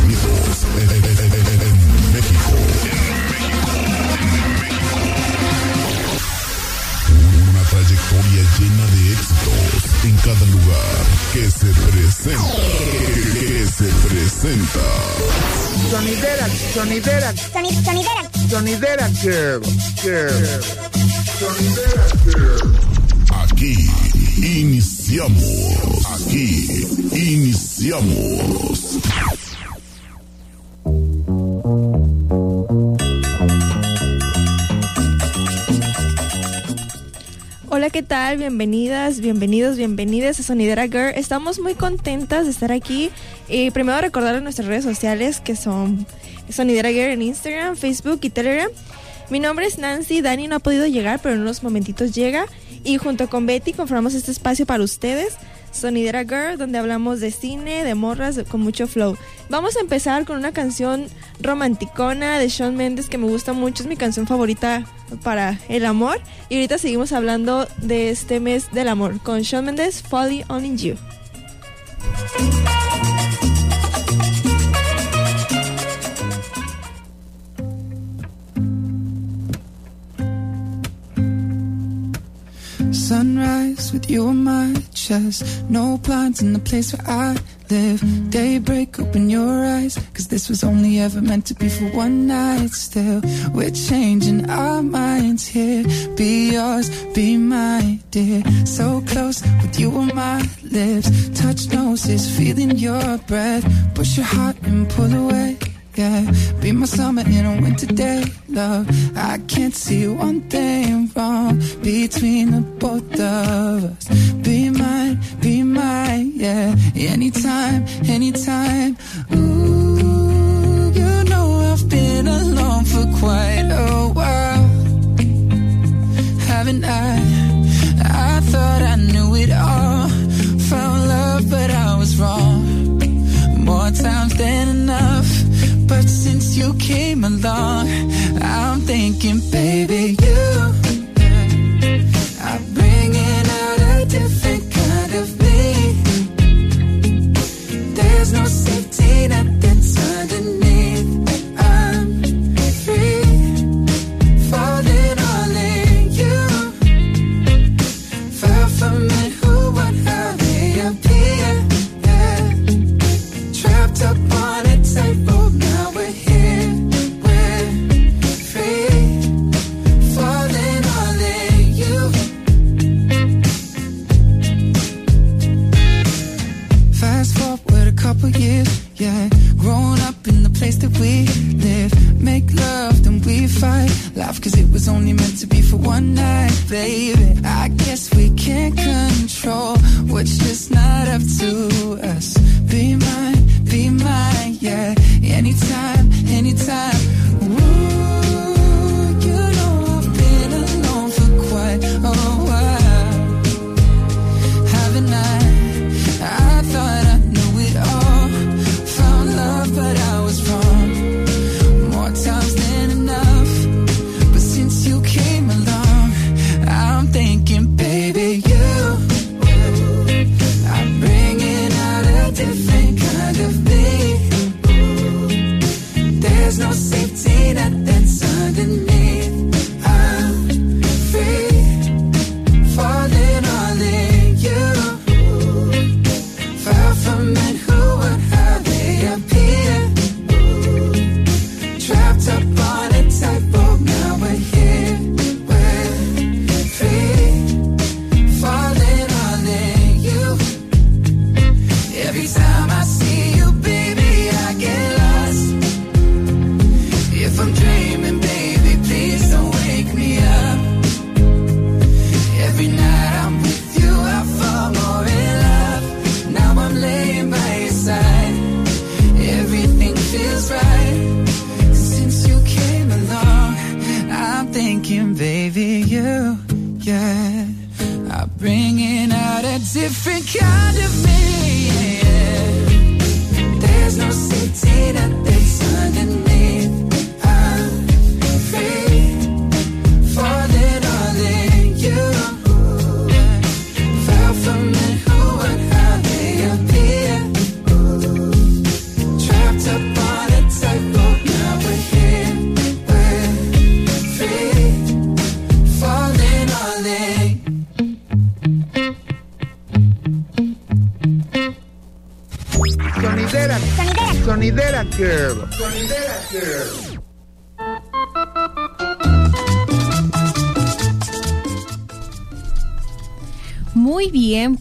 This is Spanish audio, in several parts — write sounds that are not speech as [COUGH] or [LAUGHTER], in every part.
sonidos en, en- en- en- en México. Una trayectoria llena de éxitos en cada lugar que se presenta. Que se presenta. Sonidera, sonidera, Sonidera. sonidera girl, girl. Sonidera girl. Aquí iniciamos. Aquí iniciamos. Hola, ¿qué tal? Bienvenidas, bienvenidos, bienvenidas a Sonidera Girl. Estamos muy contentas de estar aquí. Y primero recordarles nuestras redes sociales que son Sonidera Girl en Instagram, Facebook y Telegram. Mi nombre es Nancy, Dani no ha podido llegar, pero en unos momentitos llega. Y junto con Betty conformamos este espacio para ustedes, Sonidera Girl, donde hablamos de cine, de morras, con mucho flow. Vamos a empezar con una canción romanticona de Shawn Mendes que me gusta mucho, es mi canción favorita para el amor. Y ahorita seguimos hablando de este mes del amor con Shawn Mendes, Falling On In You. Sunrise with you on my No blinds in the place where I live. Daybreak, open your eyes. Cause this was only ever meant to be for one night. Still, we're changing our minds here. Be yours, be my dear. So close with you on my lips. Touch noses, feeling your breath. Push your heart and pull away. Yeah, be my summer in a winter day, love. I can't see one thing wrong between the both of us. Be mine, be mine, yeah. Anytime, anytime. Ooh, you know I've been alone for quite a while, haven't I? I thought I knew it all. Found love, but I was wrong more times than. But since you came along, I'm thinking, baby, you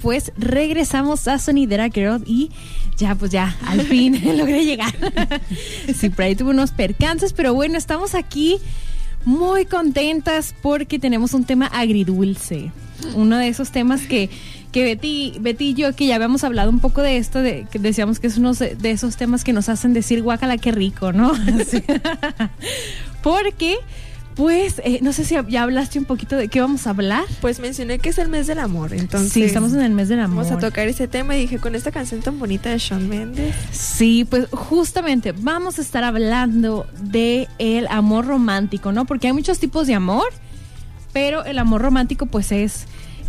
bien, pues regresamos a Sonidera Girl y ya, pues ya, al [LAUGHS] fin [LAUGHS] logré llegar. [LAUGHS] sí, por ahí tuve unos percances, pero bueno, estamos aquí muy contentas porque tenemos un tema agridulce. Uno de esos temas que, que Betty, Betty y yo, que ya habíamos hablado un poco de esto, de, que decíamos que es uno de esos temas que nos hacen decir guacala, qué rico, ¿no? Porque, pues, eh, no sé si ya hablaste un poquito de qué vamos a hablar. Pues mencioné que es el mes del amor, entonces. Sí, estamos en el mes del amor. Vamos a tocar ese tema y dije con esta canción tan bonita de Shawn Mendes. Sí, pues justamente vamos a estar hablando de el amor romántico, ¿no? Porque hay muchos tipos de amor, pero el amor romántico pues es,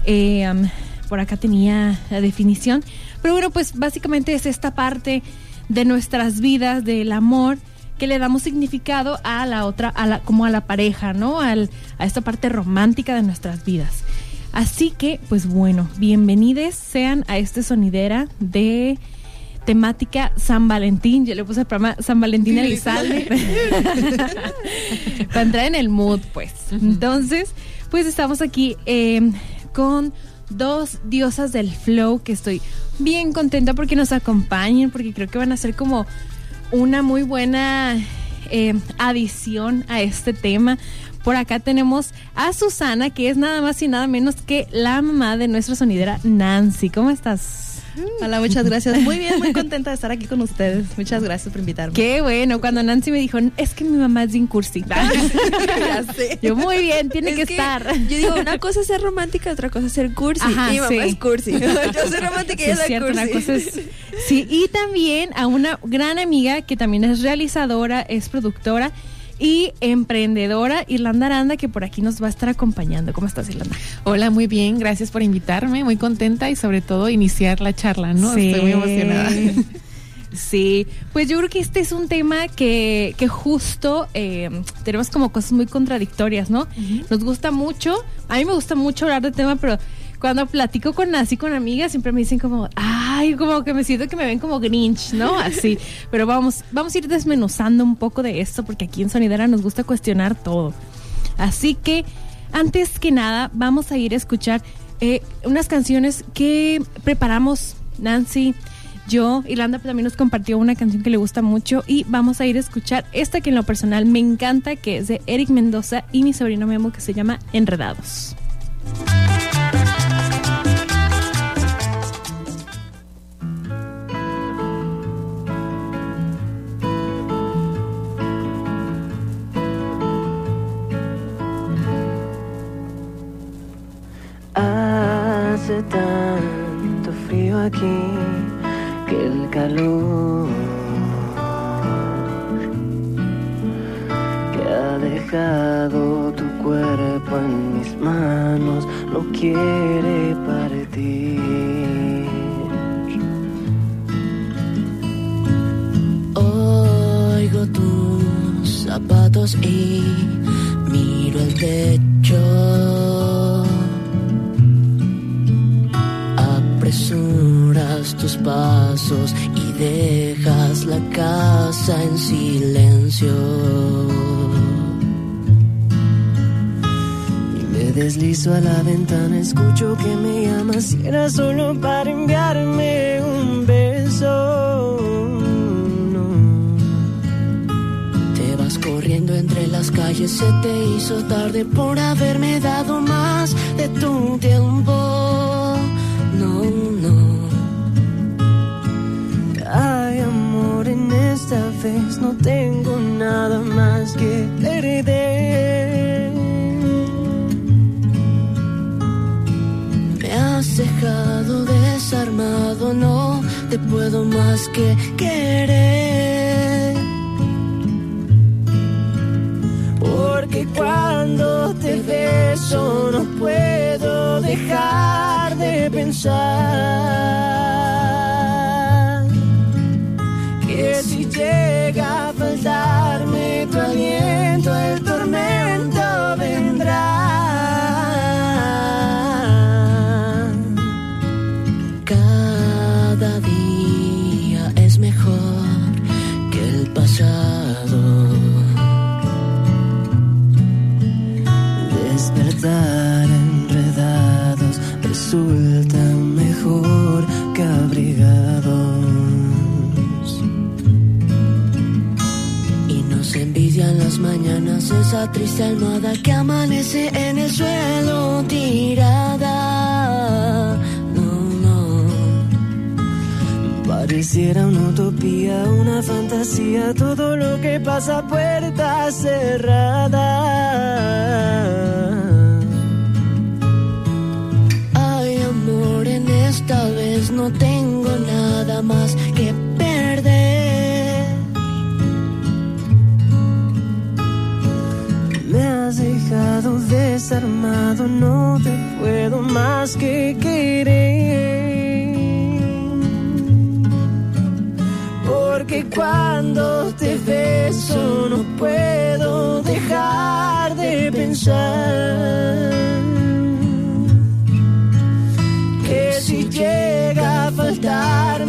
eh, um, por acá tenía la definición, pero bueno, pues básicamente es esta parte de nuestras vidas, del amor, que le damos significado a la otra, a la, como a la pareja, ¿no? Al, a esta parte romántica de nuestras vidas. Así que, pues bueno, bienvenidos sean a este sonidera de temática San Valentín. Yo le puse el programa San Valentín Elizalde. [LAUGHS] Para entrar en el mood, pues. Entonces, pues estamos aquí eh, con dos diosas del flow que estoy bien contenta porque nos acompañen, porque creo que van a ser como una muy buena eh, adición a este tema. Por acá tenemos a Susana, que es nada más y nada menos que la mamá de nuestra sonidera Nancy. ¿Cómo estás? Hola, muchas gracias. Muy bien, muy contenta de estar aquí con ustedes. Muchas gracias por invitarme. Qué bueno, cuando Nancy me dijo, es que mi mamá es bien cursi. [LAUGHS] Yo muy bien, tiene Es que, estar. Yo digo, una cosa es ser romántica, otra cosa es ser cursi. Ajá, mi mamá sí. es cursi. [LAUGHS] Yo soy romántica y ella es es cierto, cursi. una cosa es- Sí, y también a una gran amiga que también es realizadora, es productora y emprendedora, Irlanda Aranda, que por aquí nos va a estar acompañando. ¿Cómo estás, Irlanda? Hola, muy bien, gracias por invitarme, muy contenta y sobre todo iniciar la charla, ¿no? Sí. Estoy muy emocionada. [LAUGHS] Sí, pues yo creo que este es un tema que, que justo eh, tenemos como cosas muy contradictorias, ¿no? Nos gusta mucho, a mí me gusta mucho hablar de tema, pero cuando platico con así con amigas siempre me dicen como, ay, como que me siento que me ven como Grinch, ¿no? Así, [LAUGHS] pero vamos, vamos a ir desmenuzando un poco de esto porque aquí en Sonidera nos gusta cuestionar todo. Así que, antes que nada, vamos a ir a escuchar eh, unas canciones que preparamos Nancy, yo, Irlanda también nos compartió una canción que le gusta mucho y vamos a ir a escuchar esta que en lo personal me encanta, que es de Eric Mendoza y mi sobrino Memo, que se llama Enredados. Tanto frío aquí que el calor que ha dejado tu cuerpo en mis manos no quiere partir. Oigo tus zapatos y miro el techo. Apresuras tus pasos y dejas la casa en silencio. Y me deslizo a la ventana, escucho que me llamas y era solo para enviarme un beso. Te vas corriendo entre las calles, se te hizo tarde por haberme dado más de tu tiempo. no tengo nada más que perder. Me has dejado desarmado, no te puedo más que querer. Porque cuando te beso no puedo dejar de pensar. Faltarme tu aliento, nos envidian las mañanas esa triste almohada que amanece en el suelo tirada. No, no. Pareciera una utopía, una fantasía, todo lo que pasa a puerta cerrada. Ay, amor, en esta vez no tengo nada más desarmado, no te puedo más que querer. Porque cuando te beso no puedo dejar de pensar que si llega a faltarme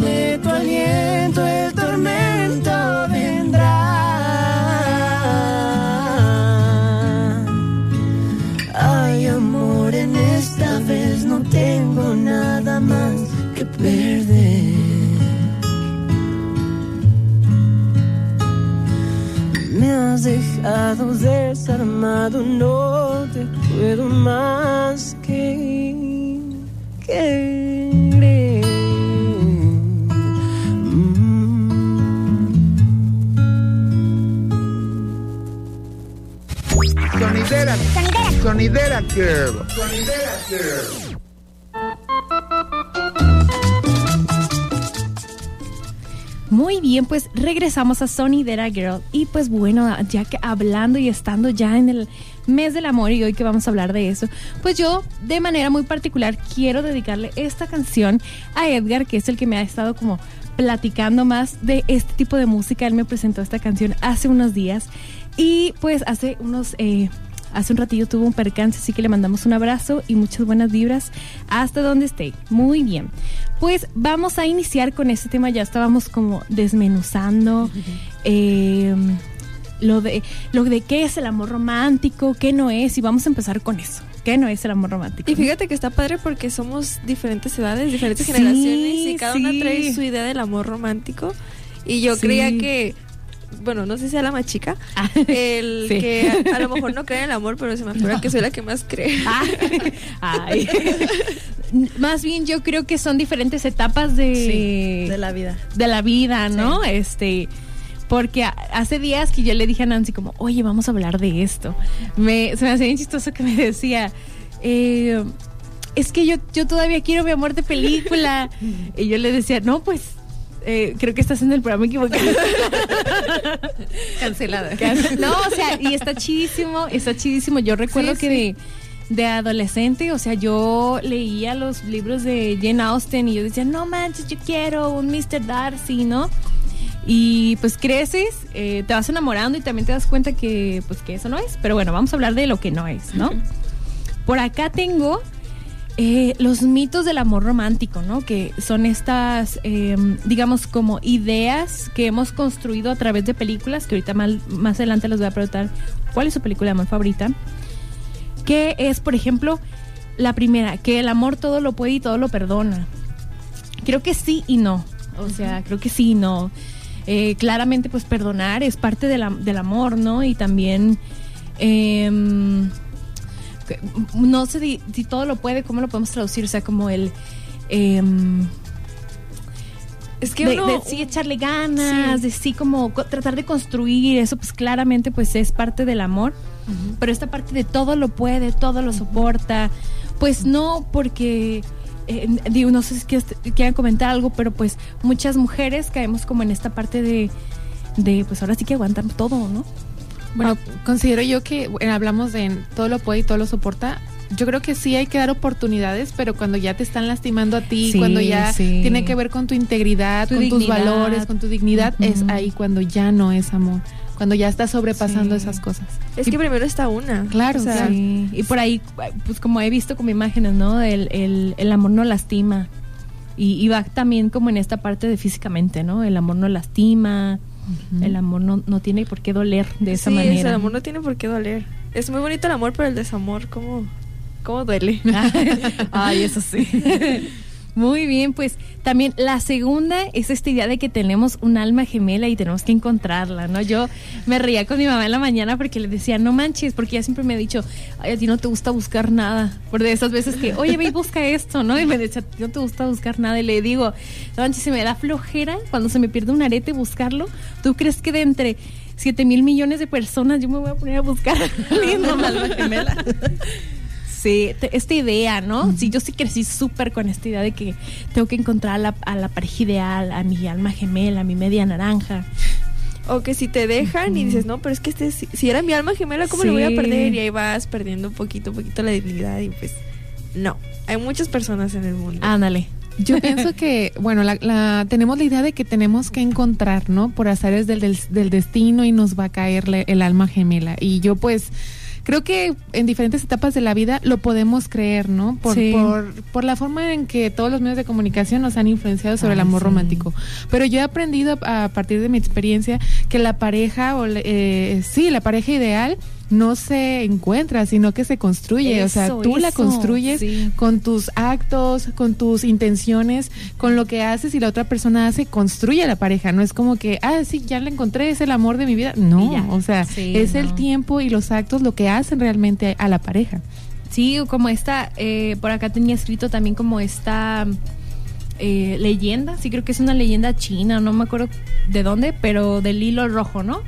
dejado desarmado, no te puedo más que querer. Sonidera. Sonidera Girl. Sonidera Girl. Muy bien, pues regresamos a Sonidera Girl. Y pues bueno, ya que hablando y estando ya en el mes del amor y hoy que vamos a hablar de eso, pues yo de manera muy particular quiero dedicarle esta canción a Edgar, que es el que me ha estado como platicando más de este tipo de música. Él me presentó esta canción hace unos días y pues hace unos... eh, Hace un ratillo tuvo un percance, así que le mandamos un abrazo y muchas buenas vibras hasta donde esté. Muy bien. Pues vamos a iniciar con este tema. Ya estábamos como desmenuzando eh, lo de lo de qué es el amor romántico, qué no es, y vamos a empezar con eso. ¿Qué no es el amor romántico? Y fíjate que está padre porque somos diferentes edades, diferentes Sí, generaciones y cada una sí. trae su idea del amor romántico. Y yo Sí. creía que, bueno, no sé si sea la más chica, el [LAUGHS] Sí. que a, a lo mejor no cree en el amor, pero se me figura que soy la que más cree. [LAUGHS] Ay. [LAUGHS] Más bien yo creo que son diferentes etapas de, Sí, de la vida. de la vida, ¿no? Este, porque hace días que yo le dije a Nancy como, oye, vamos a hablar de esto. Me, se me hacía bien chistoso que me decía, eh, es que yo, yo todavía quiero mi amor de película. y yo le decía, no, pues, eh, creo que estás en el programa equivocado. Cancelada. No, o sea, y está chidísimo, está chidísimo. Yo recuerdo Sí, que de, de adolescente, o sea, yo leía los libros de Jane Austen y yo decía, no manches, yo quiero un Mr. Darcy, ¿no? Y pues creces, eh, te vas enamorando y también te das cuenta que pues que eso no es. Pero bueno, vamos a hablar de lo que no es, ¿no? Por acá tengo eh, los mitos del amor romántico, ¿no? Que son estas, eh, digamos, como ideas que hemos construido a través de películas, que ahorita mal- más adelante les voy a preguntar cuál es su película de amor favorita. Que es, por ejemplo, la primera, que el amor todo lo puede y todo lo perdona. Creo que sí y no. O sea, creo que sí y no. Eh, claramente, pues perdonar es parte de la- del amor, ¿no? Y también... no sé si, si todo lo puede, ¿cómo lo podemos traducir? O sea, como el... em, Es que uno- de sí echarle ganas, de sí como co- tratar de construir eso, pues claramente pues es parte del amor. Pero esta parte de todo lo puede, todo lo soporta, pues no, porque eh, digo, no sé si quieran comentar algo, pero pues muchas mujeres caemos como en esta parte de, de pues ahora sí que aguantar todo, ¿no? Bueno, considero yo que hablamos de todo lo puede y todo lo soporta. Yo creo que sí hay que dar oportunidades, pero cuando ya te están lastimando a ti, cuando ya tiene que ver con tu integridad, con tus valores, con tu dignidad, es ahí cuando ya no es amor cuando ya estás sobrepasando esas cosas. Es que primero está una. Claro, Y por ahí, pues como he visto como imágenes, ¿no? El, el, amor no lastima. Y, va también como en esta parte de físicamente, ¿no? El amor no lastima, el amor no, no, tiene por qué doler de esa manera. Sí, el amor no tiene por qué doler. Es muy bonito el amor, pero el desamor, ¿cómo, cómo duele? [LAUGHS] Ay, eso sí. [LAUGHS] Muy bien, pues también la segunda es esta idea de que tenemos un alma gemela y tenemos que encontrarla, ¿no? Yo me reía con mi mamá en la mañana porque le decía, no manches, porque ella siempre me ha dicho, Ay, a ti no te gusta buscar nada. Por de esas veces que, oye, ve y busca esto, ¿no? Y me decía, no te gusta buscar nada. Y le digo, no manches, se me da flojera cuando se me pierde un arete buscarlo. ¿Tú crees que de entre 7 mil millones de personas yo me voy a poner a buscar a alma gemela? [LAUGHS] Sí, esta idea, ¿no? Sí, yo sí crecí súper con esta idea de que tengo que encontrar a la, a la pareja ideal, a mi alma gemela, a mi media naranja. O que si te dejan y dices, no, pero es que este, si, era mi alma gemela, ¿cómo lo voy a perder? Y ahí vas perdiendo un poquito, un poquito la dignidad y pues no. Hay muchas personas en el mundo. Ándale. Yo pienso que, bueno, la, tenemos la idea de que tenemos que encontrar, ¿no? Por azares del, del, del destino y nos va a caer el alma gemela. Y yo pues creo que en diferentes etapas de la vida lo podemos creer, ¿no? Por, por, por, la forma en que todos los medios de comunicación nos han influenciado sobre el amor romántico. Pero yo he aprendido a, partir de mi experiencia que la pareja, o eh, sí, la pareja ideal no se encuentra, sino que se construye. o sea, tú la construyes con tus actos, con tus intenciones, con lo que haces y la otra persona hace, construye la pareja. No es como que, ah, sí, ya la encontré, es el amor de mi vida. No, o sea, es el tiempo y los actos lo que hacen realmente a la pareja. Sí, como esta, eh, por acá tenía escrito también como esta... Eh, leyenda, sí creo que es una leyenda china, no me acuerdo de dónde, pero del hilo rojo, ¿no?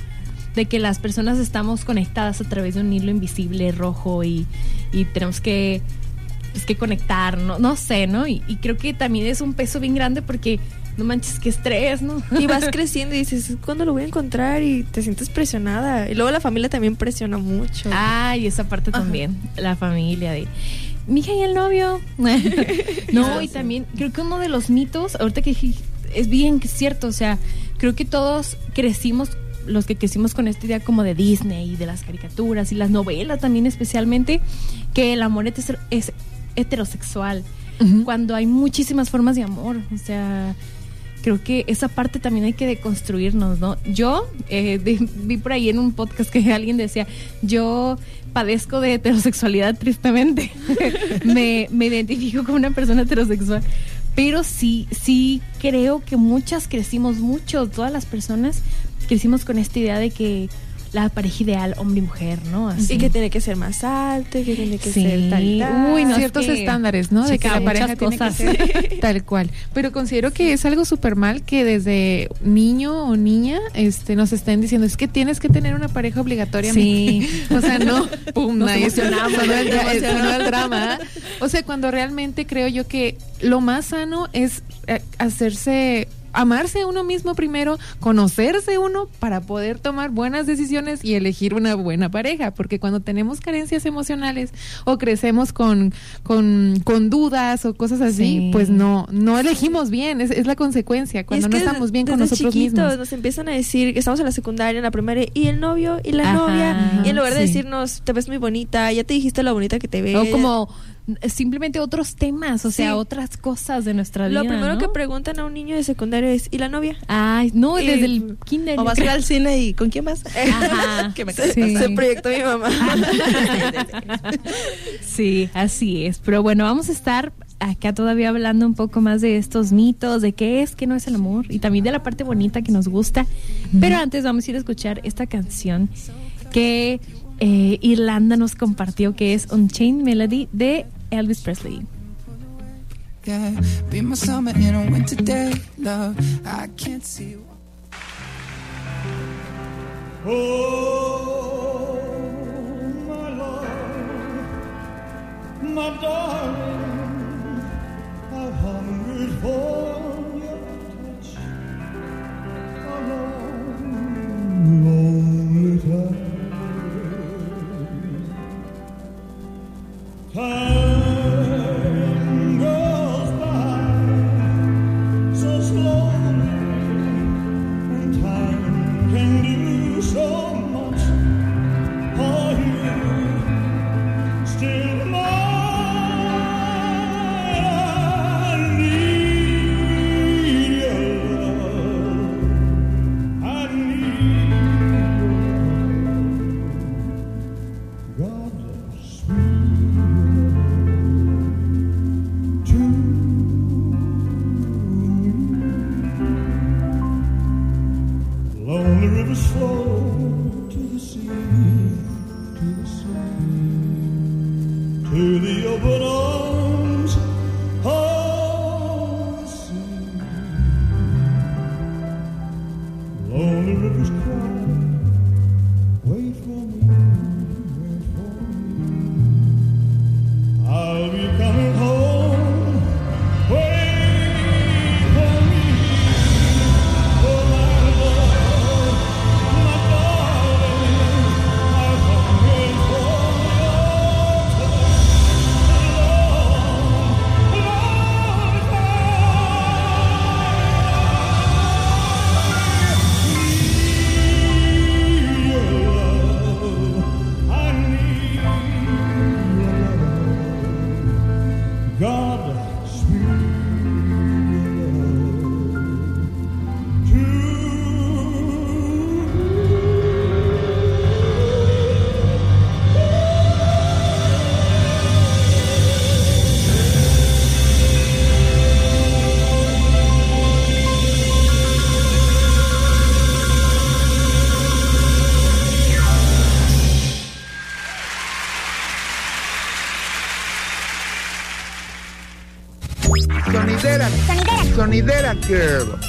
De que las personas estamos conectadas a través de un hilo invisible rojo y, tenemos que, pues, que conectar, no, no sé, ¿no? Y, creo que también es un peso bien grande porque no manches, qué estrés, ¿no? Y vas [LAUGHS] creciendo y dices, ¿cuándo lo voy a encontrar? Y te sientes presionada. Y luego la familia también presiona mucho. Ah, y esa parte también, la familia de... Mija y el novio. [LAUGHS] no, y también creo que uno de los mitos, ahorita que es bien cierto, o sea, creo que todos crecimos los que crecimos con esta idea como de Disney y de las caricaturas y las novelas también especialmente, que el amor es heterosexual, cuando hay muchísimas formas de amor, o sea, creo que esa parte también hay que deconstruirnos, ¿no? Yo eh, [LAUGHS] vi por ahí en un podcast que alguien decía, yo padezco de heterosexualidad tristemente, [LAUGHS] me, me identifico como una persona heterosexual, pero sí, sí creo que muchas crecimos mucho, todas las personas crecimos con esta idea de que la pareja ideal hombre y mujer, ¿no? Así. Y que tiene que ser más alto, que tiene que ser tal, tal. Uy, no, ciertos estándares, ¿no? De que la pareja tiene que ser [LAUGHS] tal cual. Pero considero que es algo súper mal que desde niño o niña este nos estén diciendo, es que tienes que tener una pareja obligatoria. Sí. [LAUGHS] o sea, no, [LAUGHS] pum, nos emocionamos, no el, el drama. O sea, cuando realmente creo yo que lo más sano es eh, hacerse amarse a uno mismo primero, conocerse uno para poder tomar buenas decisiones y elegir una buena pareja, porque cuando tenemos carencias emocionales o crecemos con, con, con dudas o cosas así, pues no, no elegimos bien, es, es la consecuencia, cuando no estamos bien con nosotros mismos. Nos empiezan a decir que estamos en la secundaria, en la primaria, y el novio y la novia, y en lugar de decirnos, te ves muy bonita, ya te dijiste lo bonita que te ves. O como simplemente otros temas, o sea, otras cosas de nuestra vida. Lo primero que preguntan a un niño de secundaria es, ¿y la novia? Ay, no, desde el kinder. O vas a ir al cine y ¿con quién vas? Ajá. [LAUGHS] que me sí. Se proyectó mi mamá. [LAUGHS] sí, así es. Pero bueno, vamos a estar acá todavía hablando un poco más de estos mitos, de qué es, qué no es el amor y también de la parte bonita que nos gusta. Pero antes vamos a ir a escuchar esta canción que eh, Irlanda nos compartió, que es Unchained Melody de Elvis Presley. Oh, my darling, I've hungered for your touch a long, lonely time. time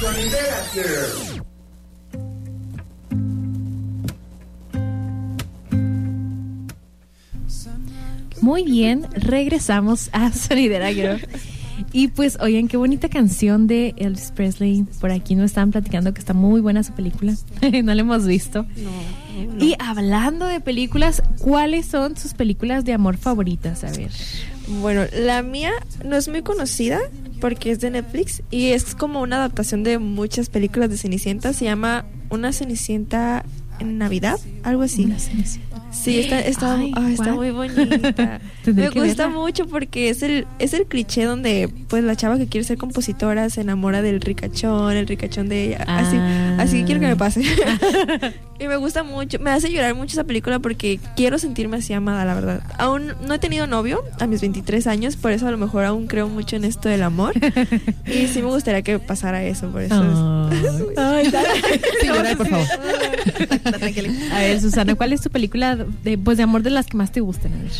Sonidera Girl. Muy bien, regresamos a Sonidera Girl. Y pues, oigan, qué bonita canción de Elvis Presley. Por aquí nos estaban platicando que está muy buena su película. [LAUGHS] no la hemos visto. Y hablando de películas, ¿cuáles son sus películas de amor favoritas? A ver. Bueno, la mía no es muy conocida porque es de Netflix y es como una adaptación de muchas películas de Cenicienta. Se llama Una Cenicienta en Navidad, algo así. Una Cenicienta. Sí, está, está, Ay, está muy bonita. [LAUGHS] Me gusta verla. mucho porque es el, es el cliché donde pues la chava que quiere ser compositora se enamora del ricachón, el ricachón de ella. Así, Ah. así que quiero que me pase. [LAUGHS] [LAUGHS] y me gusta mucho, me hace llorar mucho esa película porque quiero sentirme así amada, la verdad. Aún no he tenido novio a mis 23 años, por eso a lo mejor aún creo mucho en esto del amor. y sí me gustaría que pasara eso, por eso. es- Ay, Sí, llorar, por favor. a ver, Susana, ¿cuál es tu película de, pues, de amor de las que más te gustan? A ver.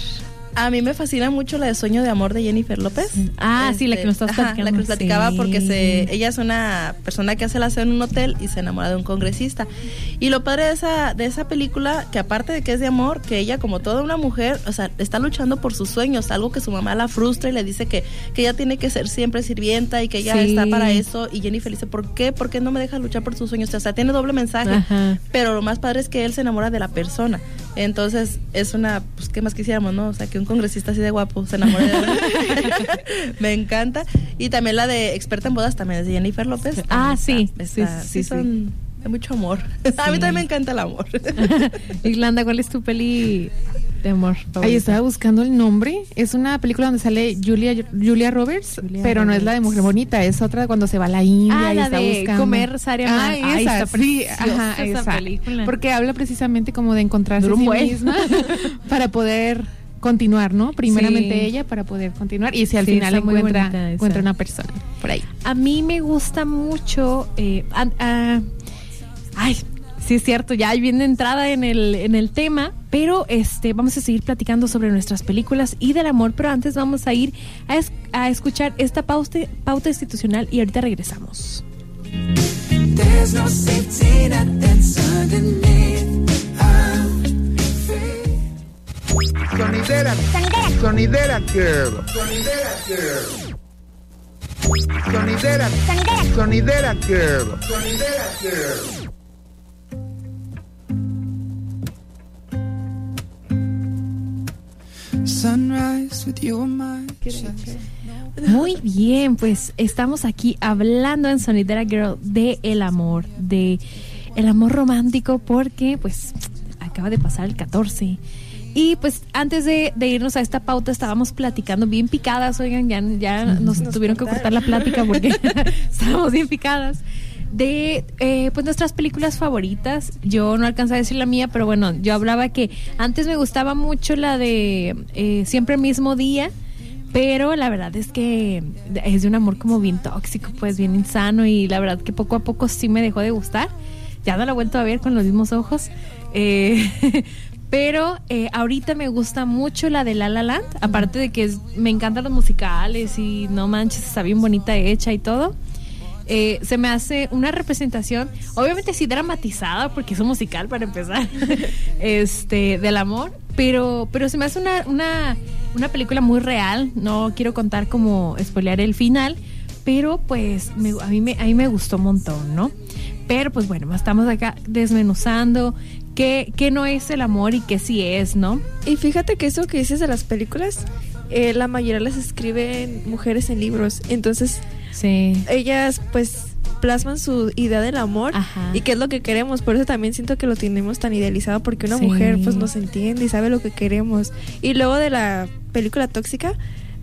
A mí me fascina mucho la de Sueño de Amor de Jennifer López. Ah, sí, la que nos estás ajá, platicando. La que nos platicaba Sí. porque se, ella es una persona que hace el aseo en un hotel y se enamora de un congresista. Y lo padre de esa, de esa película, que aparte de que es de amor, que ella como toda una mujer, o sea, está luchando por sus sueños, algo que su mamá la frustra y le dice que, que ella tiene que ser siempre sirvienta y que ella Sí. está para eso. Y Jennifer dice, ¿por qué? ¿Por qué no me deja luchar por sus sueños? O sea, tiene doble mensaje. Ajá. Pero lo más padre es que él se enamora de la persona. Entonces, es una, pues, ¿qué más quisiéramos, no? O sea, que un congresista así de guapo se enamore de [LAUGHS] [LAUGHS] Me encanta. Y también la de Experta en Bodas también es de Jennifer López. Ah, sí, está- sí, sí, sí, son de mucho amor. [LAUGHS] A mí también me encanta el amor. Irlanda, ¿cuál es tu peli de amor favorita? Ahí estaba buscando el nombre. Es una película donde sale Julia, Julia Roberts, Julia pero no es la de Mujer Bonita, es otra cuando se va a la India Ah, y la está de buscando. comer Saria Ah, Man. Ay, esa, está sí, ajá, esa esa. película. Porque habla precisamente como de encontrarse a sí misma [LAUGHS] para poder continuar, ¿no? Primeramente Sí. ella para poder continuar y si al Sí, final encuentra, bonita esa. encuentra una persona por ahí. A mí me gusta mucho. eh, ah, ay, sí es cierto, ya viene entrada en el, en el tema, pero este vamos a seguir platicando sobre nuestras películas y del amor, pero antes vamos a ir a, es- a escuchar esta pauta, pauta institucional y ahorita regresamos. Feet. Sonidera. Sonidera Girl. Sonidera Girl. Sonidera. Sonidera Girl. Sonidera Girl. Muy bien, pues estamos aquí hablando en Sonidera Girl de el amor, de el amor romántico porque pues acaba de pasar el 14. Y pues antes de, de irnos a esta pauta estábamos platicando bien picadas, oigan, ya, ya nos, tuvieron que cortar la plática porque [LAUGHS] estábamos bien picadas. De eh, pues nuestras películas favoritas. Yo no alcanzé a decir la mía, pero bueno, yo hablaba que antes me gustaba mucho la de eh, Siempre mismo día. Pero la verdad es que es de un amor como bien tóxico, pues bien insano y la verdad que poco a poco sí me dejó de gustar. Ya no la he vuelto a ver con los mismos ojos. Eh, [LAUGHS] pero eh, ahorita me gusta mucho la de La La Land, aparte de que es- me encantan los musicales y no manches, está bien bonita hecha y todo. Eh, se me hace una representación, obviamente sí dramatizada, porque es un musical para empezar, [LAUGHS] este, del amor, pero, pero se me hace una, una, una película muy real. No quiero contar como spoilear el final, pero pues me- a, mí me, a mí me gustó un montón, ¿no? Pero pues bueno, estamos acá desmenuzando qué, qué no es el amor y qué sí es, ¿no? Y fíjate que eso que dices de las películas, eh, la mayoría las escriben mujeres en libros. Entonces, Sí. ellas pues plasman su idea del amor Ajá. y qué es lo que queremos. Por eso también siento que lo tenemos tan idealizado porque una Sí. mujer pues nos entiende y sabe lo que queremos. Y luego de la película tóxica,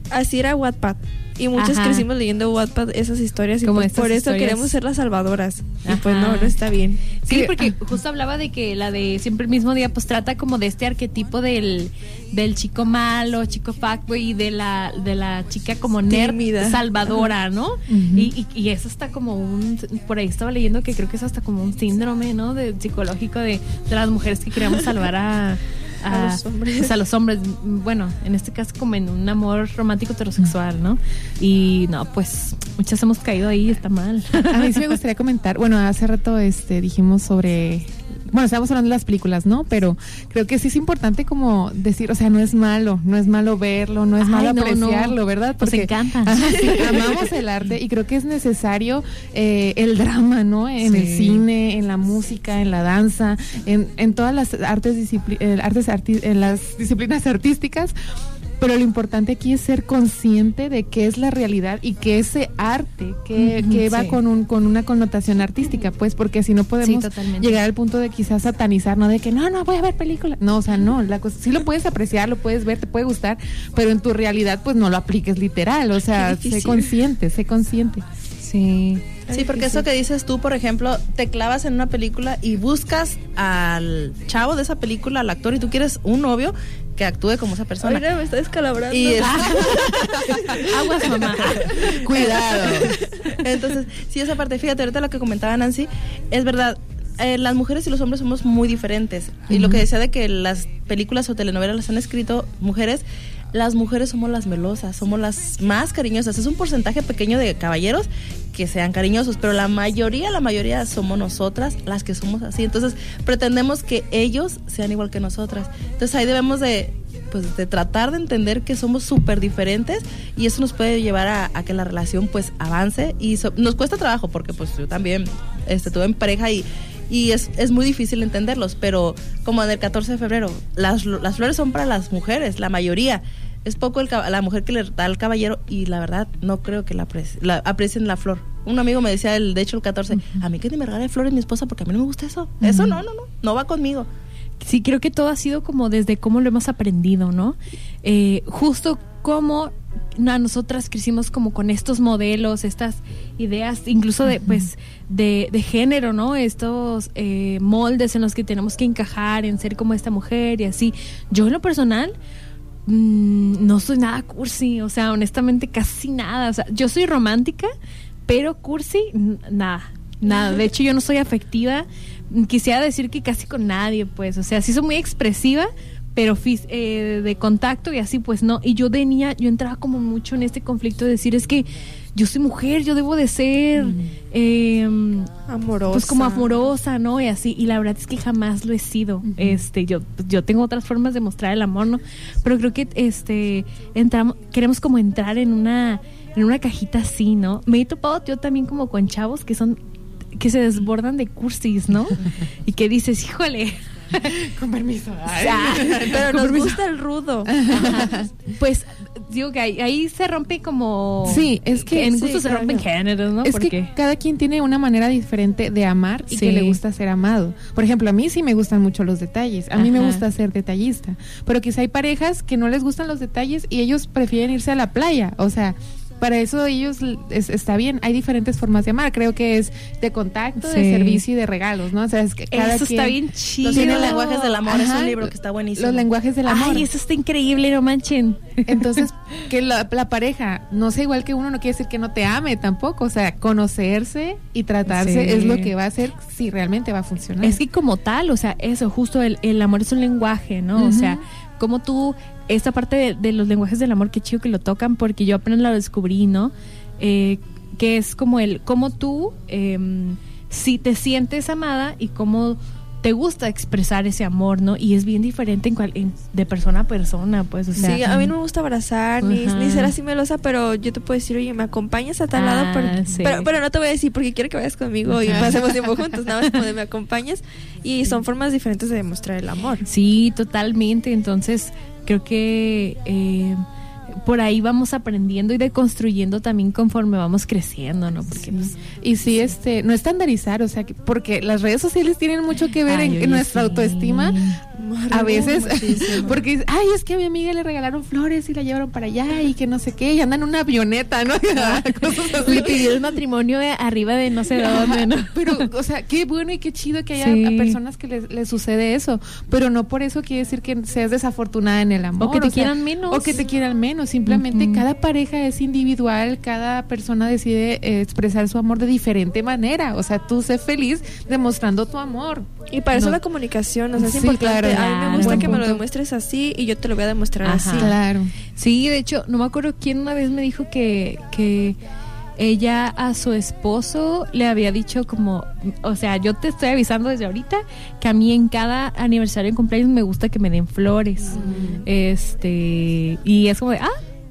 así era Wattpad. Y muchos Ajá. crecimos leyendo Wattpad esas historias y Como pues, por eso historias. queremos ser las salvadoras. Y pues no, no está bien. Sí, porque justo hablaba de que la de siempre el mismo día, pues trata como de este arquetipo del, del chico malo, chico fuckboy y de la, de la chica como nerd Tímida. salvadora, ¿no? y, y, y eso está como un, por ahí estaba leyendo que creo que es hasta como un síndrome, ¿no? De psicológico de, de las mujeres que queríamos salvar a, A los hombres. pues, a los hombres. Bueno, en este caso como en un amor romántico heterosexual, ¿no? Y no, pues muchas hemos caído ahí, está mal. A mí sí me gustaría comentar, bueno, hace rato este dijimos sobre bueno, estábamos hablando de las películas, ¿no? Pero creo que sí es importante como decir, o sea, no es malo, no es malo verlo, no es Ay, malo no, apreciarlo, no. ¿verdad? Nos encanta. Ajá, sí, [LAUGHS] amamos el arte y creo que es necesario eh, el drama, ¿no? En el cine, en la música, en la danza, en, en todas las artes, discipli- eh, artes arti- en las disciplinas artísticas. Pero lo importante aquí es ser consciente de qué es la realidad y que ese arte que, que va sí. con un con una connotación artística, pues, porque si no podemos llegar al punto de quizás satanizar, ¿no? De que no, no voy a ver películas. No, o sea, no, la cosa, sí lo puedes apreciar, lo puedes ver, te puede gustar, pero en tu realidad, pues no lo apliques literal. O sea, sé consciente, sé consciente. Sí. Sí, porque eso que dices tú, por ejemplo, te clavas en una película y buscas al chavo de esa película, al actor, y tú quieres un novio que actúe como esa persona. Oiga, me está descalabrando. Y es- [LAUGHS] Aguas, mamá. Cuidado. Entonces, sí, esa parte, fíjate, ahorita lo que comentaba Nancy, es verdad. eh, las mujeres y los hombres somos muy diferentes. Y lo que decía de que las películas o telenovelas las han escrito mujeres, las mujeres somos las melosas, somos las más cariñosas. Es un porcentaje pequeño de caballeros que sean cariñosos, pero la mayoría, la mayoría somos nosotras las que somos así. Entonces, pretendemos que ellos sean igual que nosotras. Entonces, ahí debemos de pues de tratar de entender que somos súper diferentes y eso nos puede llevar a, que la relación pues avance y nos cuesta trabajo porque pues yo también este, tuve en pareja y, y es, es muy difícil entenderlos, pero como en el 14 de febrero, las, las flores son para las mujeres, la mayoría. Es poco el, la mujer que le da al caballero y la verdad no creo que la, apreci- la aprecien la flor. Un amigo me decía, el, de hecho el 14, a mí que ni me regale flores mi esposa porque a mí no me gusta eso. Eso no, no, no, no va conmigo. Sí, creo que todo ha sido como desde cómo lo hemos aprendido, ¿no? Eh, justo como a nosotras crecimos como con estos modelos, estas ideas, incluso de, pues, de, de género, ¿no? Estos eh, moldes en los que tenemos que encajar en ser como esta mujer y así. Yo en lo personal mm, no soy nada cursi, o sea, honestamente casi nada. O sea, yo soy romántica, pero cursi, nada, nada. De hecho, yo no soy afectiva. Quisiera decir que casi con nadie, pues. O sea, sí soy muy expresiva, pero fis- eh, de contacto y así, pues no. Y yo de niña, yo entraba como mucho en este conflicto de decir, es que yo soy mujer, yo debo de ser... em, Amorosa. pues como amorosa, ¿no? Y así, y la verdad es que jamás lo he sido. Este, yo, yo tengo otras formas de mostrar el amor, ¿no? Pero creo que este entramos, queremos como entrar en una, en una cajita así, ¿no? Me he topado yo también como con chavos que son, que se desbordan de cursis, ¿no? [LAUGHS] y que dices, híjole. [LAUGHS] Con permiso. Pero nos permiso. gusta el rudo. Pues digo que ahí, ahí se rompe como... Sí, es que- En sí, gusto se claro. rompen géneros, ¿no? Es Porque que cada quien tiene una manera diferente de amar y Sí. que le gusta ser amado. Por ejemplo, a mí sí me gustan mucho los detalles. A mí me gusta ser detallista. Pero quizá hay parejas que no les gustan los detalles y ellos prefieren irse a la playa. O sea, para eso ellos es- está bien. Hay diferentes formas de amar. Creo que es de contacto, de servicio y de regalos, ¿no? O sea, es que cada Eso está quien- bien chido. Los lenguajes del amor es un libro que está buenísimo. Los lenguajes del amor. Ay, eso está increíble, no manchen. [LAUGHS] Entonces, que la, la pareja no sea igual que uno no quiere decir que no te ame tampoco. O sea, conocerse y tratarse Sí. es lo que va a hacer si realmente va a funcionar. Es que como tal, o sea, eso, justo el, el amor es un lenguaje, ¿no? O sea, como tú, esta parte de, de los lenguajes del amor, qué chido que lo tocan, porque yo apenas lo descubrí, ¿no? Eh, que es como el, cómo tú, em, si te sientes amada y cómo te gusta expresar ese amor, ¿no? Y es bien diferente en cual- en- de persona a persona, pues, o sea. Sí, a mí no me gusta abrazar ni, ser así melosa, pero yo te puedo decir, oye, ¿me acompañas a tal Ah, lado? Sí. pero, pero no te voy a decir porque quiero que vayas conmigo y pasemos tiempo juntos, nada más como de [LAUGHS] me acompañas. Y son formas diferentes de demostrar el amor. Sí, totalmente. Entonces, creo que eh, por ahí vamos aprendiendo y deconstruyendo también conforme vamos creciendo, ¿no? Porque pues, Y sí, este, no estandarizar, o sea, que- porque las redes sociales tienen mucho que ver Ay, en, nuestra sí. autoestima. A veces, Muchísimo. [LAUGHS] porque ay, es que a mi amiga le regalaron flores y la llevaron para allá y que no sé qué, y andan en una avioneta, ¿no? [LAUGHS] [LAUGHS] Así. le pidió el matrimonio de arriba de no sé dónde, ¿no? Pero, o sea, qué bueno y qué chido que haya a personas que les, les sucede eso. Pero no por eso quiere decir que seas desafortunada en el amor. O que te sea, quieran menos. O que te quieran menos. Simplemente cada pareja es individual, cada persona decide eh, expresar su amor de diferente manera. O sea, tú sé feliz demostrando tu amor. Y para eso No. la comunicación, o sea, es Sí, importante. claro, a mí me claro, gusta que me lo demuestres así y yo te lo voy a demostrar Ajá. así. Claro. Sí, de hecho, no me acuerdo quién una vez me dijo que, que ella a su esposo le había dicho como, o sea, yo te estoy avisando desde ahorita que a mí en cada aniversario de cumpleaños me gusta que me den flores. Este, y es como de, ah,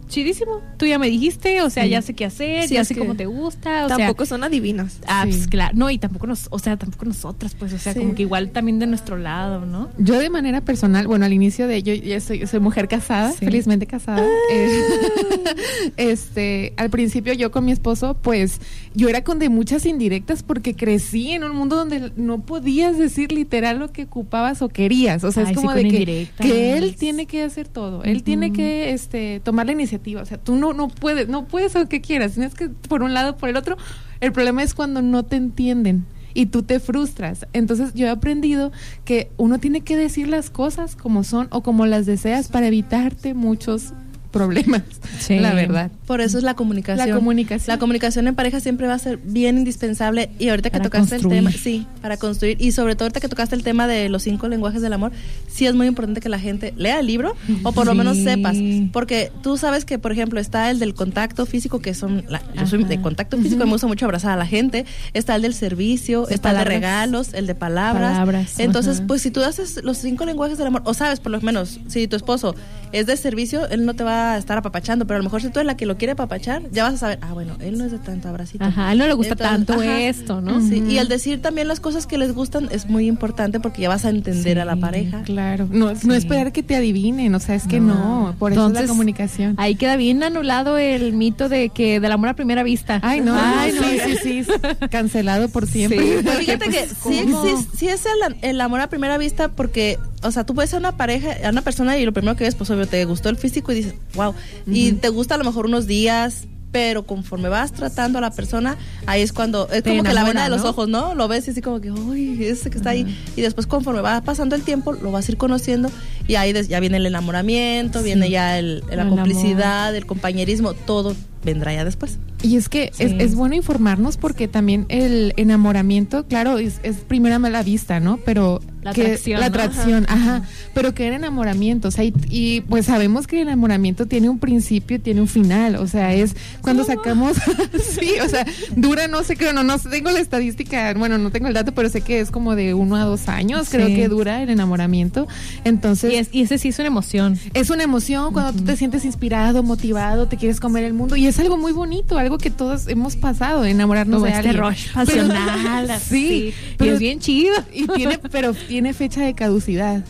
chidísimo, tú ya me dijiste, o sea, Sí. ya sé qué hacer, Sí, ya sé que cómo te gusta, o sea, Tampoco son adivinos. Ah, Sí. pues claro. No, y tampoco nos, o sea, tampoco nosotras, pues, o sea, Sí. como que igual también de nuestro lado, ¿no? Yo de manera personal, bueno, al inicio de yo ya soy, soy mujer casada, Sí. felizmente casada. eh, [LAUGHS] este, al principio yo con mi esposo, pues yo era con de muchas indirectas porque crecí en un mundo donde no podías decir literal lo que ocupabas o querías. O sea, Ay, es sí, como de que, que él tiene que hacer todo, él tiene que este tomar la iniciativa. O sea, tú no no puedes, no puedes lo que quieras, tienes que por un lado por el otro. El problema es cuando no te entienden y tú te frustras. Entonces yo he aprendido que uno tiene que decir las cosas como son o como las deseas para evitarte muchos problemas, Sí. la verdad. Por eso es la comunicación. La comunicación. La comunicación en pareja siempre va a ser bien indispensable. Y ahorita que Para tocaste construir. el tema, sí, para construir. Y sobre todo ahorita que tocaste el tema de los cinco lenguajes del amor, sí es muy importante que la gente lea el libro o por lo menos sepas. Porque tú sabes que, por ejemplo, está el del contacto físico, que son. La, yo soy de contacto físico y me gusta mucho abrazar a la gente. Está el del servicio, De está el de regalos, el de palabras. Palabras, Entonces, pues si tú haces los cinco lenguajes del amor, o sabes, por lo menos, si tu esposo es de servicio, él no te va a estar apapachando, pero a lo mejor si tú eres la que lo quiere apapachar, ya vas a saber, ah, bueno, él no es de tanto abracito. Ajá, a él no le gusta Entonces, tanto ajá. esto, ¿no? Sí, y el decir también las cosas que les gustan es muy importante porque ya vas a entender a la Sí. pareja. Claro, no, no esperar que te adivinen, o sea, es que no, por eso es la comunicación. Ahí queda bien anulado el mito de que del amor a primera vista. Ay, no, Ay, sí, sí, sí, cancelado por siempre. Sí. Pues fíjate que sí, ¿cómo? existe- sí es el, el amor a primera vista porque, o sea, tú puedes ser una pareja, a una persona y lo primero que ves, pues te gustó el físico y dices, wow, y te gusta a lo mejor unos días, pero conforme vas tratando a la persona, ahí es cuando, es Te como que la vena de los ¿no? ojos, ¿no? Lo ves y así como que, uy, ese que está ahí. Y después conforme va pasando el tiempo, lo vas a ir conociendo y ahí des- ya viene el enamoramiento, viene ya el, la El amor. complicidad, el compañerismo, todo vendrá ya después. Y es que es, Sí. es bueno informarnos porque también el enamoramiento, claro, es, es primero a la vista, ¿no? Pero La que- atracción, la ¿no? atracción, ajá. Pero que era enamoramiento, o sea, y, y, pues sabemos que el enamoramiento tiene un principio y tiene un final, o sea, es cuando sacamos, [LAUGHS] sí, o sea, dura, no sé qué, no, no sé, tengo la estadística, bueno, no tengo el dato, pero sé que es como de uno a dos años, creo que dura el enamoramiento. Entonces, Y, es- y ese sí es una emoción. es una emoción cuando tú te sientes inspirado, motivado, te quieres comer el mundo y es algo muy bonito, algo que todos hemos pasado, enamorarnos Como de este alguien. rush pasional, [LAUGHS] Pero- sí, Y pero es bien chido. y tiene, pero tiene fecha de caducidad.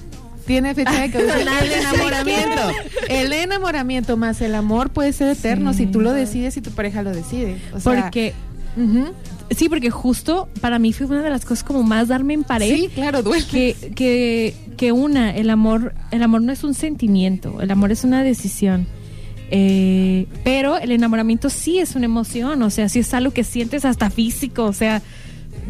Tiene fecha de [LAUGHS] caducidad el enamoramiento. El enamoramiento más el amor puede ser eterno si tú lo decides y tu pareja lo decide. O sea, Porque. Sí, porque justo para mí fue una de las cosas como más darme en pared. Sí, claro, duele. Que, que, que una, el amor, el amor no es un sentimiento, el amor es una decisión. Eh, pero el enamoramiento sí es una emoción, o sea, sí es algo que sientes hasta físico, o sea,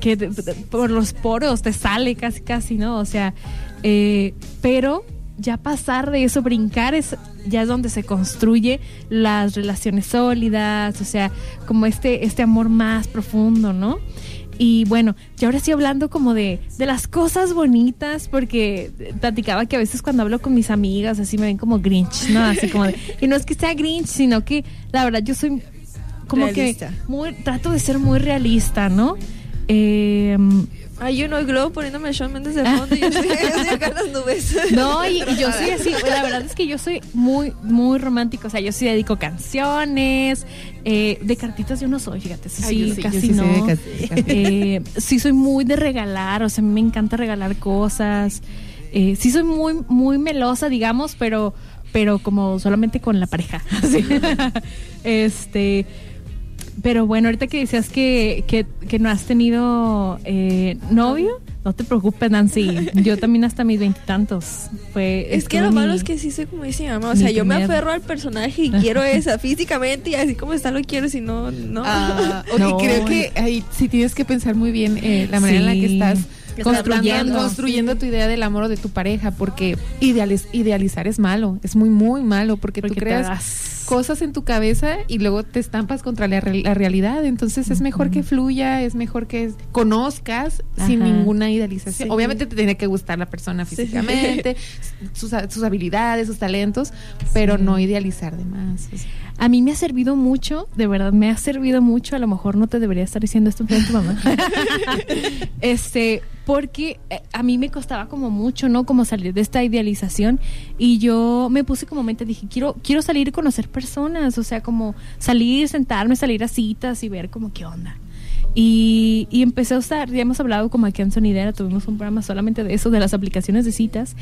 que de- por los poros te sale casi, casi, ¿no? O sea, eh, pero ya pasar de eso, brincar, es ya es donde se construye las relaciones sólidas, o sea, como este, este amor más profundo, ¿no? Y bueno, y ahora sí hablando como de, de las cosas bonitas, porque platicaba que a veces cuando hablo con mis amigas así me ven como Grinch, ¿no? Así como de, y no es que sea Grinch, sino que la verdad yo soy como Realista. que muy, trato de ser muy realista, ¿no? Eh, Ay, yo no, Globo poniéndome Shawn Mendes de fondo y yo estoy, [LAUGHS] acá en las nubes. No, y, y yo soy así, la verdad es que yo soy muy, muy romántico, o sea, yo sí dedico canciones, eh, de cartitas yo no soy, fíjate, eso Ay, sí, sí, casi sí no. Eh, sí soy muy de regalar, o sea, a mí me encanta regalar cosas, eh, sí soy muy, muy melosa, digamos, pero, pero como solamente con la pareja, [LAUGHS] este... Pero bueno, ahorita que decías que, que, que no has tenido eh, novio, no te preocupes, Nancy. Yo también hasta mis veintitantos. Fue. Es que lo malo es que sí soy como dice mi mamá. O mi sea, yo me aferro al personaje y quiero esa [LAUGHS] físicamente y así como está lo quiero, si no, no. Ah, oye, [LAUGHS] No. creo que ahí sí tienes que pensar muy bien eh, la manera en la que estás construyendo, construyendo tu idea del amor o de tu pareja, porque idealiz- idealizar es malo, es muy, muy malo, porque, Porque tú creas cosas en tu cabeza y luego te estampas contra la, la realidad. Entonces es mejor que fluya, es mejor que conozcas sin Ajá. ninguna idealización. Sí. Obviamente te tiene que gustar la persona Sí. físicamente, [LAUGHS] sus, sus habilidades, sus talentos, pero Sí. no idealizar de más. o sea. A mí me ha servido mucho, de verdad, me ha servido mucho. A lo mejor no te debería estar diciendo esto frente a tu mamá. [LAUGHS] [LAUGHS] este, porque eh, a mí me costaba como mucho, ¿no? Como salir de esta idealización. Y yo me puse como mente, dije, quiero, quiero salir y conocer personas. O sea, como salir, sentarme, salir a citas y ver como qué onda. Y, y empecé a usar, ya hemos hablado como aquí en Sonidera, tuvimos un programa solamente de eso, de las aplicaciones de citas.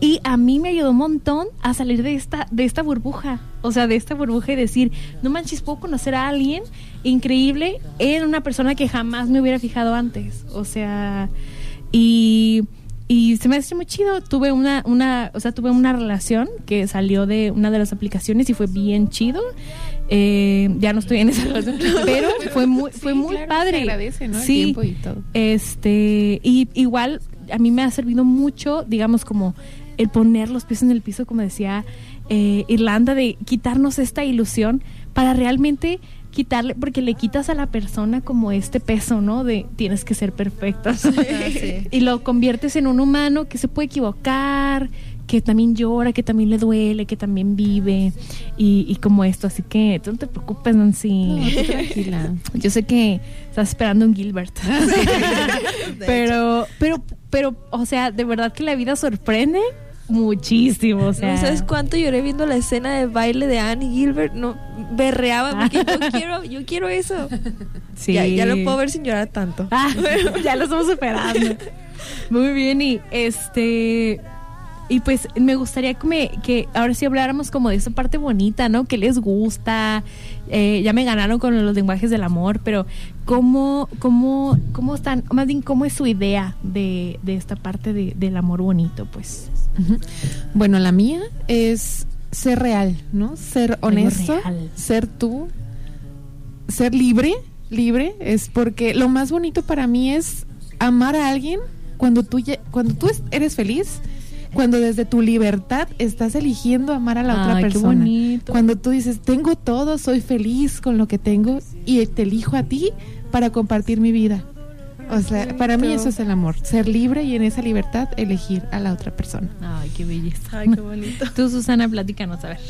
Y a mí me ayudó un montón a salir de esta, de esta burbuja. O sea, de esta burbuja y decir, no manches, puedo conocer a alguien increíble en una persona que jamás me hubiera fijado antes. O sea, y, y se me hace muy chido. Tuve una, una, o sea, tuve una relación que salió de una de las aplicaciones y fue bien chido. Eh, ya no estoy en esa [LAUGHS] relación, pero fue muy, fue Sí, muy claro, padre. Se agradece, ¿no? El Sí. tiempo y todo. Este, y igual a mí me ha servido mucho, digamos, como el poner los pies en el piso, como decía eh, Irlanda, de quitarnos esta ilusión para realmente quitarle, porque le quitas a la persona como este peso, ¿no? De tienes que ser perfecto. [LAUGHS] Y lo conviertes en un humano que se puede equivocar, que también llora, que también le duele, que también vive y, y como esto. Así que tú no te preocupes, Nancy. No, tú [LAUGHS] tranquila. Yo sé que estás esperando un Gilbert. [LAUGHS] pero, pero, pero, o sea, de verdad que la vida sorprende muchísimo. O sea, ¿No sabes cuánto lloré viendo la escena de baile de Annie Gilbert? No, berreaba porque yo [LAUGHS] quiero, yo quiero eso. sí. Ya, ya lo puedo ver sin llorar tanto. [LAUGHS] Ah, [LAUGHS] ya lo estamos superando. Muy bien, y este. Y pues me gustaría que, me- que ahora sí habláramos como de esa parte bonita, ¿no? Que les gusta. Eh, ya me ganaron con los lenguajes del amor, pero ¿cómo, cómo, cómo están? Más bien, ¿cómo es su idea de, de esta parte de- del amor bonito? Pues. Bueno, la mía es ser real, ¿no? Ser honesto, ser tú, ser libre, libre, es porque lo más bonito para mí es amar a alguien cuando tú, ye- cuando tú es- eres feliz, cuando desde tu libertad estás eligiendo amar a la otra qué persona. bonito. Cuando tú dices, tengo todo, soy feliz con lo que tengo y te elijo a ti para compartir mi vida. O sea, para mí eso es el amor, ser libre y en esa libertad elegir a la otra persona. Ay, qué belleza. Ay, qué bonito. [LAUGHS] Tú, Susana, platícanos, a ver.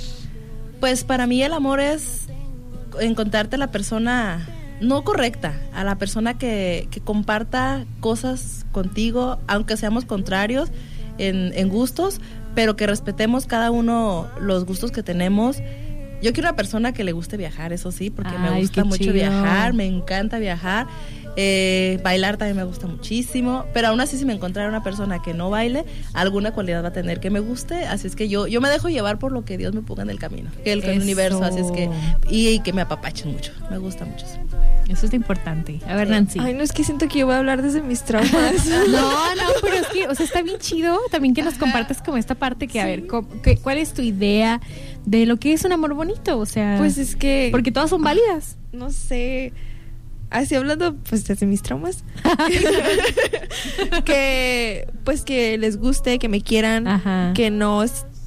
Pues para mí el amor es encontrarte la persona no correcta, a la persona que, que comparta cosas contigo, aunque seamos contrarios en, en gustos, pero que respetemos cada uno los gustos que tenemos. Yo quiero una persona que le guste viajar, eso sí, porque me gusta mucho chido. viajar, me encanta viajar. Eh, bailar también me gusta muchísimo, pero aún así si me encontrara una persona que no baile, alguna cualidad va a tener que me guste, así es que yo, yo me dejo llevar por lo que Dios me ponga en el camino, que el, universo, así es que, y, y que me apapachen mucho, me gusta mucho. eso. Eso es importante. A ver, Nancy. Ay, no es que siento que yo voy a hablar desde mis traumas. [LAUGHS] No, [LAUGHS] no, pero es que, o sea, está bien chido también que nos compartas como esta parte que, a ver, que- ¿cuál es tu idea de lo que es un amor bonito? O sea, Pues es que. porque todas son válidas. no sé. Así hablando, pues desde mis traumas. [LAUGHS] que, pues que les guste, que me quieran, Ajá. que no,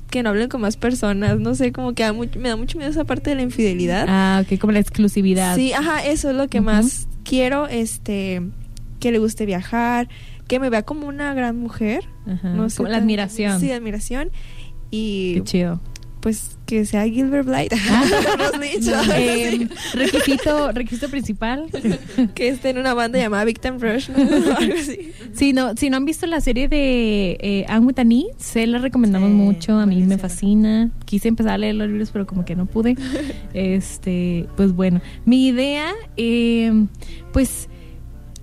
que no hablen con más personas. No sé, como que da mucho- me da mucho miedo esa parte de la infidelidad. Ah, ok, como la exclusividad. Sí, ajá, eso es lo que más quiero, este, que le guste viajar, que me vea como una gran mujer. Ajá, No sé, como la admiración. Sí, admiración. Y Qué chido. Pues que sea Gilbert Blythe. [LAUGHS] Hemos dicho. Eh, requisito, requisito principal. [LAUGHS] que esté en una banda llamada Victim Rush, ¿no? [LAUGHS] Algo así. No, si no han visto la serie de eh, Anne se la recomendamos Sí, mucho. A mí me fascina. Quise empezar a leer los libros, pero como que no pude. este, pues bueno, mi idea, eh, pues,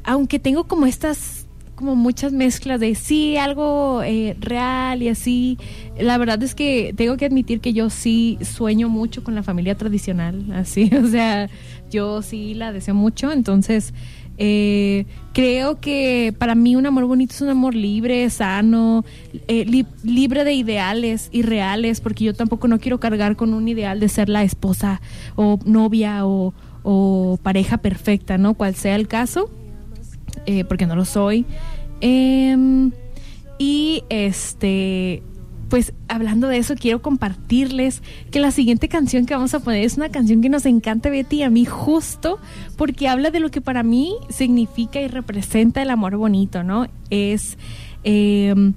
aunque tengo como estas como muchas mezclas de sí, algo eh, real y así. La verdad es que tengo que admitir que yo sí sueño mucho con la familia tradicional, así, [LAUGHS] o sea, yo sí la deseo mucho, entonces eh, creo que para mí un amor bonito es un amor libre, sano, eh, li- libre de ideales irreales, porque yo tampoco no quiero cargar con un ideal de ser la esposa o novia o, o pareja perfecta, ¿no? Cual sea el caso eh, porque no lo soy. Em, y este, pues hablando de eso, quiero compartirles que la siguiente canción que vamos a poner es una canción que nos encanta Betty y a mí justo porque habla de lo que para mí significa y representa el amor bonito, ¿no? Es em,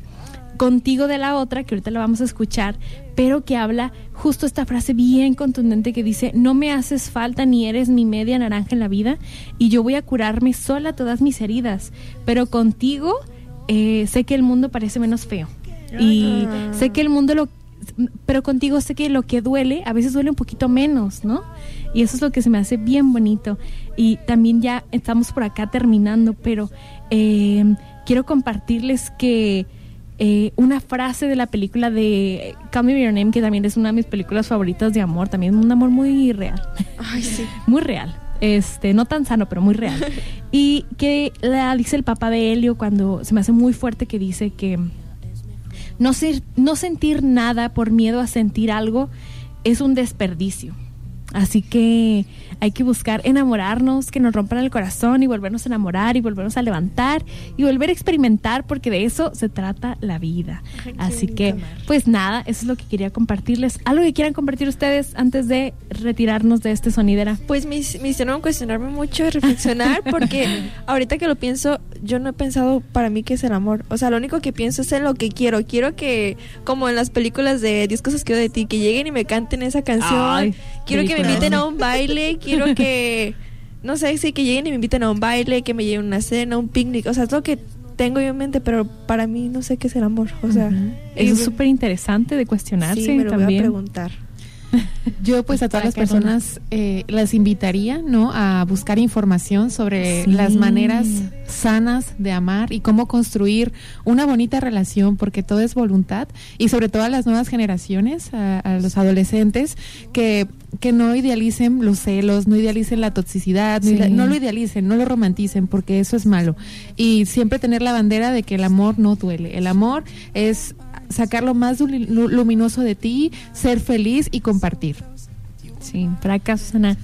contigo de la otra, que ahorita la vamos a escuchar, pero que habla justo esta frase bien contundente que dice, no me haces falta ni eres mi media naranja en la vida y yo voy a curarme sola todas mis heridas, pero contigo eh, sé que el mundo parece menos feo y Ah. sé que el mundo lo... Pero contigo sé que lo que duele a veces duele un poquito menos, ¿no? Y eso es lo que se me hace bien bonito. Y también ya estamos por acá terminando, pero eh, quiero compartirles que eh, una frase de la película de Call Me By Your Name, que también es una de mis películas favoritas de amor, también un amor muy real, Ay, sí. [LAUGHS] muy real. Este, no tan sano, pero muy real. [LAUGHS] Y que la dice el papá de Helio cuando se me hace muy fuerte que dice que no, ser- no sentir nada por miedo a sentir algo es un desperdicio. Así que hay que buscar enamorarnos, que nos rompan el corazón y volvernos a enamorar y volvernos a levantar y volver a experimentar porque de eso se trata la vida. Ay, Así que, pues nada, eso es lo que quería compartirles. ¿Algo que quieran compartir ustedes antes de retirarnos de este sonidera? Pues me, hic- me hicieron cuestionarme mucho y reflexionar porque [LAUGHS] ahorita que lo pienso, yo no he pensado para mí qué es el amor. O sea, lo único que pienso es en lo que quiero. Quiero que, como en las películas de 10 cosas que quiero de ti, que lleguen y me canten esa canción. Ay, quiero que me inviten a un baile, quiero que, no sé, sí, que lleguen y me inviten a un baile, que me lleven a una cena, un picnic. O sea, es lo que tengo yo en mente, pero para mí no sé qué es el amor. O sea, Eso es súper interesante de cuestionarse sí, me lo voy a preguntar. [LAUGHS] Yo pues a todas las personas eh, las invitaría, ¿no? A buscar información sobre Sí. las maneras sanas de amar y cómo construir una bonita relación, porque todo es voluntad y sobre todo a las nuevas generaciones, a, a los adolescentes, que, que no idealicen los celos, no idealicen la toxicidad, no, Sí. ide- no lo idealicen, no lo romanticen, porque eso es malo. Y siempre tener la bandera de que el amor no duele. El amor es sacar lo más lumi- lu- luminoso de ti, ser feliz y compartir. Sí, Susana.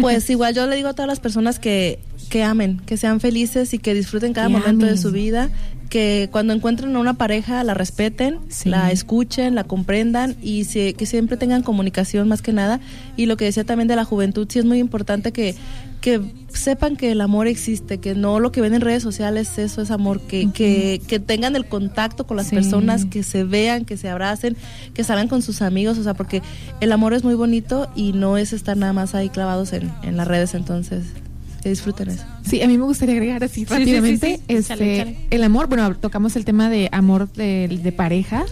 Pues igual yo le digo a todas las personas que, que amen, que sean felices y que disfruten cada Que momento de su vida, que cuando encuentren a una pareja la respeten, Sí. la escuchen, la comprendan y se- que siempre tengan comunicación más que nada. Y lo que decía también de la juventud, sí es muy importante que, que sepan que el amor existe, que no lo que ven en redes sociales, eso es amor, que, que, que tengan el contacto con las Sí. personas, que se vean, que se abracen, que salgan con sus amigos, o sea, porque el amor es muy bonito y no es estar nada más ahí clavados en, en las redes, entonces que disfruten eso. Sí, a mí me gustaría agregar así sí, rápidamente sí. este, el amor. Bueno, tocamos el tema de amor de, de pareja,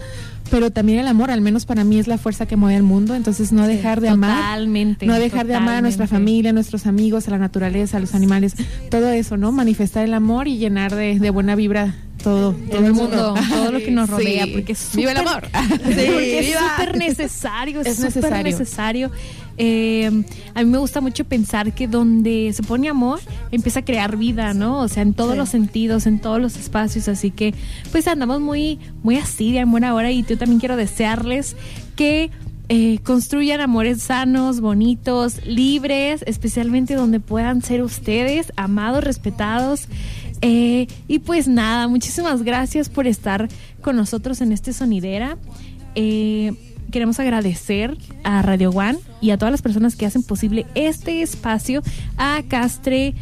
pero también el amor, al menos para mí, es la fuerza que mueve al mundo. Entonces, no dejar de amar. Totalmente. No dejar de amar a nuestra familia, a nuestros amigos, a la naturaleza, a los animales, todo eso, ¿no? Manifestar el amor y llenar de, de buena vibra todo, todo el mundo, todo lo que nos [LAUGHS] rodea, Sí. porque es ¡Viva el amor! [LAUGHS] [LAUGHS] porque es súper necesario, es Es súper necesario. necesario. Eh, a mí me gusta mucho pensar que donde se pone amor, empieza a crear vida, ¿no? O sea, en todos Sí. los sentidos, en todos los espacios, así que pues andamos muy, muy así de amor ahora y yo también quiero desearles que eh, construyan amores sanos, bonitos, libres, especialmente donde puedan ser ustedes amados, respetados. Eh, y pues nada, muchísimas gracias por estar con nosotros en este sonidera. Eh, queremos agradecer a Radio One y a todas las personas que hacen posible este espacio, a Castre,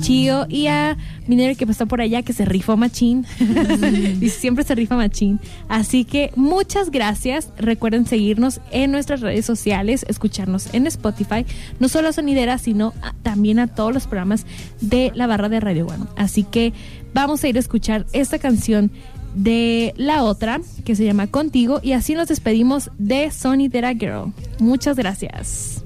Chío y a Minero que está por allá que se rifó machín [LAUGHS] y siempre se rifa machín. Así que muchas gracias. Recuerden seguirnos en nuestras redes sociales, escucharnos en Spotify, no solo a Sonidera, sino a- también a todos los programas de la barra de Radio One. Así que vamos a ir a escuchar esta canción de la otra que se llama Contigo y así nos despedimos de Sonidera Girl. Muchas gracias.